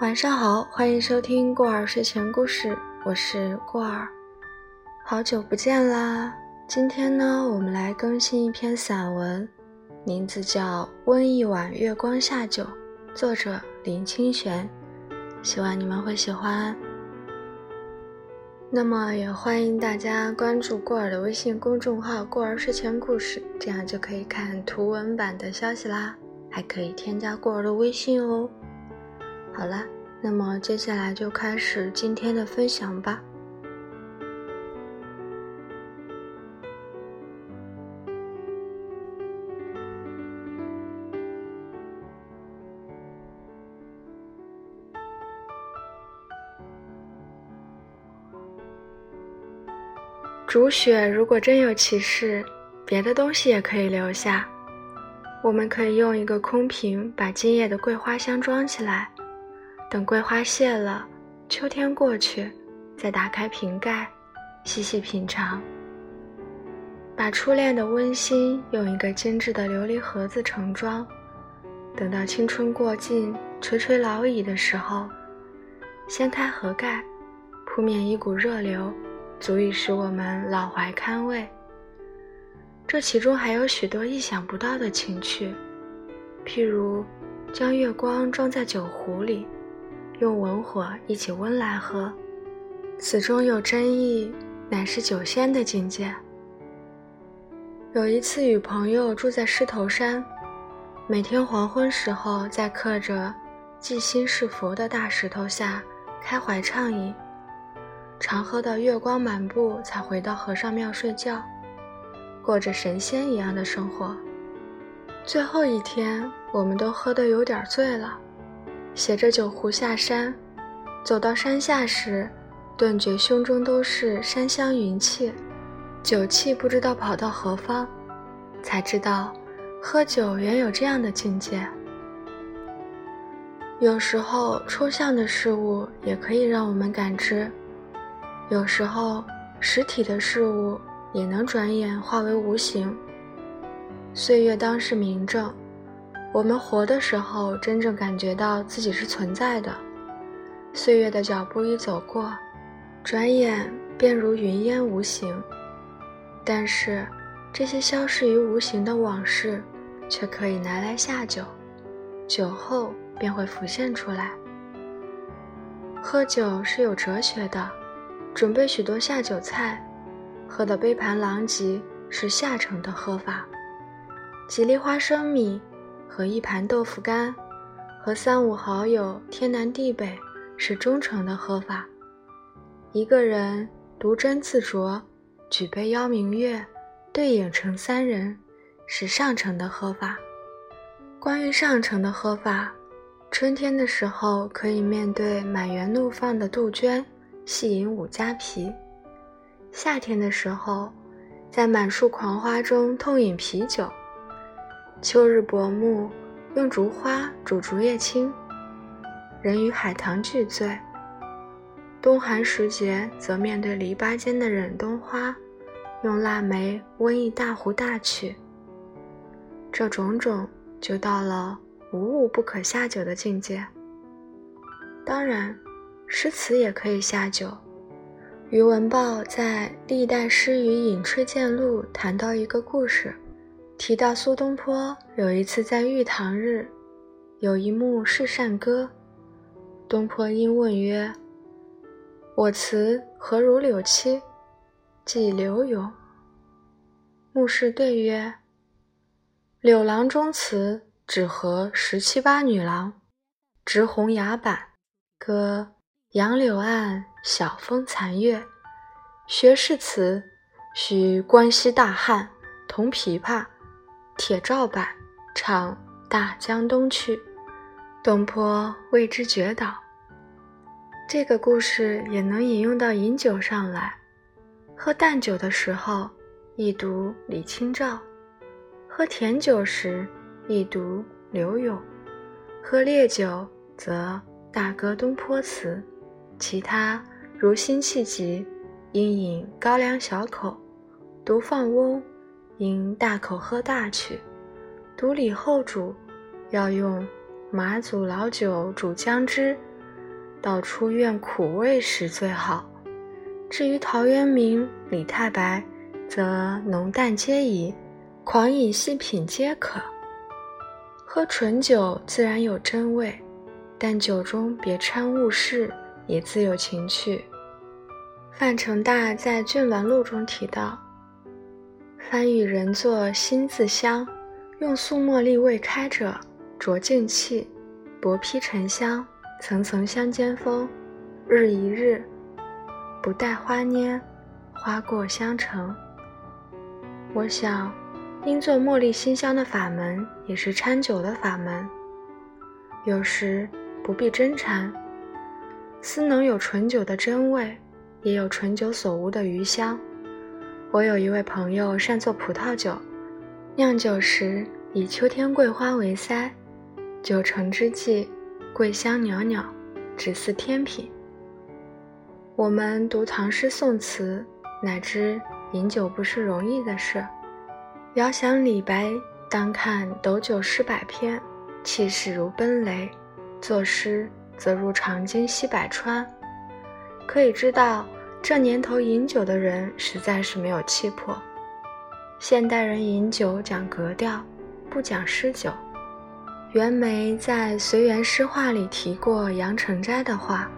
晚上好，欢迎收听过儿睡前故事，我是过儿，好久不见啦！今天呢，我们来更新一篇散文，名字叫《温一碗月光下酒》，作者林清玄，希望你们会喜欢。那么也欢迎大家关注过儿的微信公众号“过儿睡前故事”，这样就可以看图文版的消息啦，还可以添加过儿的微信哦。好了，那么接下来就开始今天的分享吧。竹雪如果真有其事，别的东西也可以留下。我们可以用一个空瓶把今夜的桂花香装起来。等桂花谢了，秋天过去，再打开瓶盖，细细品尝。把初恋的温馨用一个精致的琉璃盒子盛装，等到青春过尽，垂垂老矣的时候，掀开盒盖，扑面一股热流，足以使我们老怀堪慰。这其中还有许多意想不到的情趣，譬如将月光装在酒壶里。用文火一起温来喝，此中有真意，乃是酒仙的境界。有一次与朋友住在狮头山，每天黄昏时候在刻着“祭心是佛”的大石头下开怀畅饮，常喝到月光满布才回到和尚庙睡觉，过着神仙一样的生活。最后一天，我们都喝得有点醉了。携着酒壶下山，走到山下时，顿觉胸中都是山香云气，酒气不知道跑到何方，才知道，喝酒原有这样的境界。有时候抽象的事物也可以让我们感知，有时候实体的事物也能转眼化为无形。岁月当是明证。我们活的时候，真正感觉到自己是存在的。岁月的脚步一走过，转眼便如云烟无形。但是，这些消逝于无形的往事，却可以拿来下酒，酒后便会浮现出来。喝酒是有哲学的，准备许多下酒菜，喝得杯盘狼藉是下乘的喝法。几粒花生米。和一盘豆腐干，和三五好友天南地北是忠诚的喝法。一个人独斟自酌，举杯邀明月，对影成三人，是上乘的喝法。关于上乘的喝法，春天的时候可以面对满园怒放的杜鹃，细饮五加皮；夏天的时候，在满树狂花中痛饮啤酒。秋日薄暮，用竹花煮竹叶青，人与海棠俱醉；冬寒时节，则面对篱笆间的忍冬花，用腊梅温一大壶大曲。这种种，就到了无物不可下酒的境界。当然，诗词也可以下酒。余文豹在《历代诗与饮吹见录》谈到一个故事。提到苏东坡有一次在玉堂日，有一幕是善歌。东坡因问曰：“我词何如柳七？即柳永。”牧士对曰：“柳郎中词只合十七八女郎，执红牙板，歌杨柳岸，晓风残月。学士词须关西大汉，铜琵琶。”铁照板唱《大江东去》，东坡为之绝倒。这个故事也能引用到饮酒上来。喝淡酒的时候，一读李清照；喝甜酒时，一读柳永；喝烈酒则大歌东坡词。其他如辛弃疾，应饮高粱小口；独放翁。应大口喝大曲，独李后主要用马祖老酒煮姜汁，道出愿苦味时最好。至于陶渊明、李太白，则浓淡皆宜，狂饮细品皆可。喝醇酒自然有真味，但酒中别掺物事，也自有情趣。范成大在《郡玩录》中提到：“番与人作心自香，用素茉莉未开者，浊净气，薄披沉香，层层相间风，日一日。”不待花蔫，花过香成。我想，应做茉莉馨香的法门，也是掺酒的法门。有时不必真掺，思能有醇酒的真味，也有醇酒所无的余香。我有一位朋友善做葡萄酒，酿酒时以秋天桂花为塞，酒成之际，桂香袅袅，只似天品。我们读唐诗宋词，乃知饮酒不是容易的事。遥想李白，当看斗酒诗百篇，气势如奔雷；作诗则如长鲸吸百川。可以知道，这年头饮酒的人实在是没有气魄。现代人饮酒讲格调，不讲诗酒。袁枚在《随园诗话》里提过杨成斋的话。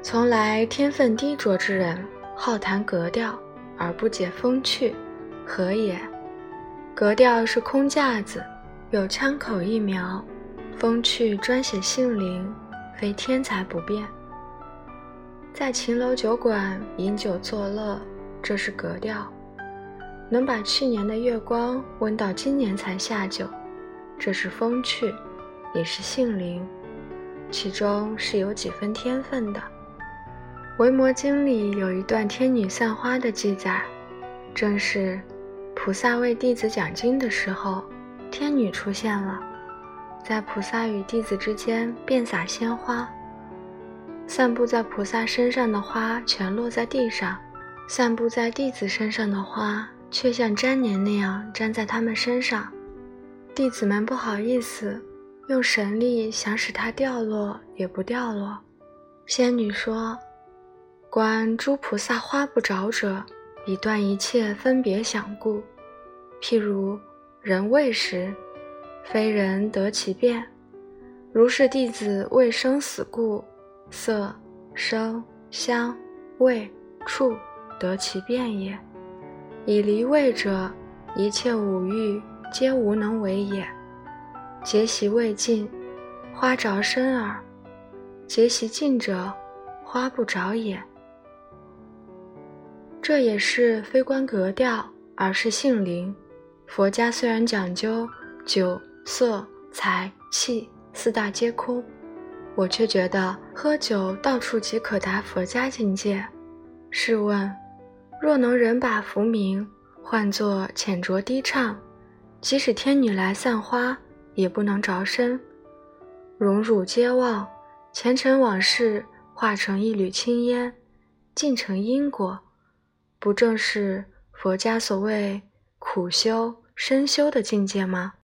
从来天分低浊之人，好谈格调而不解风趣，何也？格调是空架子，有枪口一瞄；风趣专写性灵，非天才不变。在秦楼酒馆饮酒作乐，这是格调；能把去年的月光温到今年才下酒，这是风趣，也是性灵，其中是有几分天分的。《维摩经》里有一段天女散花的记载，正是菩萨为弟子讲经的时候，天女出现了，在菩萨与弟子之间遍洒鲜花。散布在菩萨身上的花全落在地上，散布在弟子身上的花却像粘黏那样粘在他们身上。弟子们不好意思，用神力想使它掉落，也不掉落。仙女说。观诸菩萨花不着者，以断一切分别想故。譬如人未时，非人得其变；如是弟子为生死故，色、声、香、味、触得其变也。以离味者，一切五欲皆无能为也。结习未尽，花着身耳；结习尽者，花不着也。这也是非观格调，而是性灵。佛家虽然讲究酒色财气四大皆空，我却觉得喝酒到处即可达佛家境界。试问，若能人把浮名换作浅酌低唱，即使天女来散花，也不能着身。荣辱皆忘，前尘往事化成一缕青烟，尽成因果。不正是佛家所谓苦修深修的境界吗？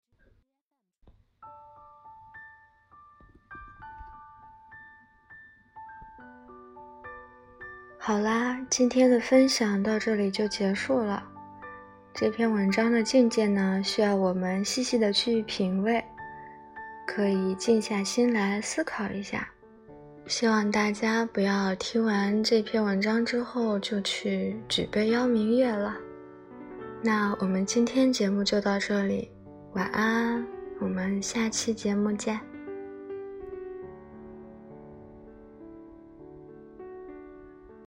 好啦，今天的分享到这里就结束了。这篇文章的境界呢，需要我们细细的去品味，可以静下心来思考一下。希望大家不要听完这篇文章之后就去举杯邀明月了。那我们今天节目就到这里，晚安，我们下期节目见。